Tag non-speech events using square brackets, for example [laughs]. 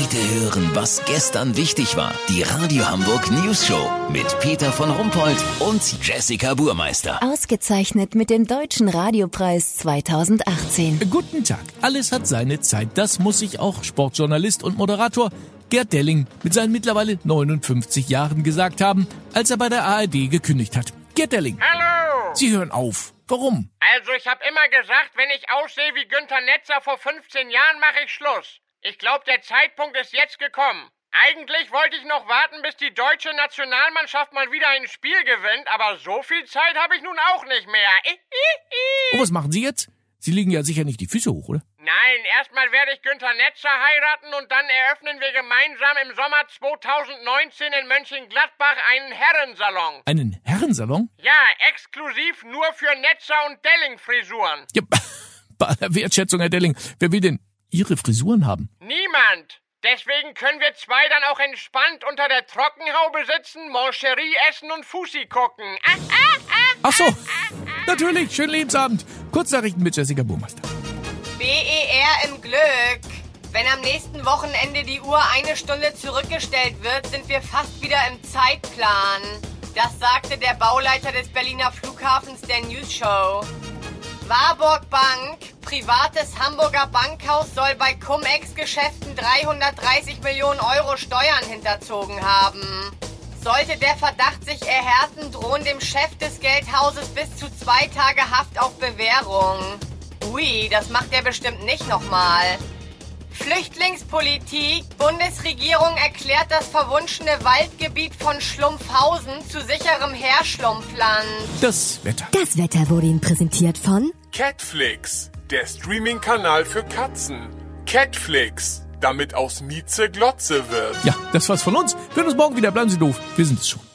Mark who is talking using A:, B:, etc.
A: Heute hören, was gestern wichtig war. Die Radio Hamburg News Show mit Peter von Rumpold und Jessica Burmeister.
B: Ausgezeichnet mit dem Deutschen Radiopreis 2018.
C: Guten Tag. Alles hat seine Zeit. Das muss sich auch Sportjournalist und Moderator Gerd Delling mit seinen mittlerweile 59 Jahren gesagt haben, als er bei der ARD gekündigt hat. Gerd Delling.
D: Hallo!
C: Sie hören auf. Warum?
D: Also ich habe immer gesagt, wenn ich aussehe wie Günther Netzer vor 15 Jahren, mache ich Schluss. Ich glaube, der Zeitpunkt ist jetzt gekommen. Eigentlich wollte ich noch warten, bis die deutsche Nationalmannschaft mal wieder ein Spiel gewinnt, aber so viel Zeit habe ich nun auch nicht mehr.
C: Und was machen Sie jetzt? Sie legen ja sicher nicht die Füße hoch, oder?
D: Nein, erstmal werde ich Günther Netzer heiraten und dann eröffnen wir gemeinsam im Sommer 2019 in Mönchengladbach einen Herrensalon.
C: Einen Herrensalon?
D: Ja, exklusiv nur für Netzer und Delling-Frisuren.
C: Ja, [laughs] bei aller Wertschätzung, Herr Delling. Wer will denn Ihre Frisuren haben?
D: Niemand. Deswegen können wir zwei dann auch entspannt unter der Trockenhaube sitzen, Moncherie essen und Fussi gucken. Ah, ah, ah,
C: Ach so, natürlich. Schönen Lebensabend. Kurznachrichten mit Jessica Burmeister.
E: BER im Glück. Wenn am nächsten Wochenende die Uhr eine Stunde zurückgestellt wird, sind wir fast wieder im Zeitplan. Das sagte der Bauleiter des Berliner Flughafens der News Show. Warburg Bank, privates Hamburger Bankhaus, soll bei Cum-Ex-Geschäften 330 Millionen Euro Steuern hinterzogen haben. Sollte der Verdacht sich erhärten, drohen dem Chef des Geldhauses bis zu zwei Tage Haft auf Bewährung. Ui, das macht er bestimmt nicht nochmal. Flüchtlingspolitik. Bundesregierung erklärt das verwunschene Waldgebiet von Schlumpfhausen zu sicherem Herschlumpfland.
C: Das Wetter.
B: Das Wetter wurde Ihnen präsentiert von
F: Catflix, der Streaming-Kanal für Katzen. Catflix, damit aus Mieze Glotze wird.
C: Ja, das war's von uns. Wir hören uns morgen wieder. Bleiben Sie doof. Wir sind es schon.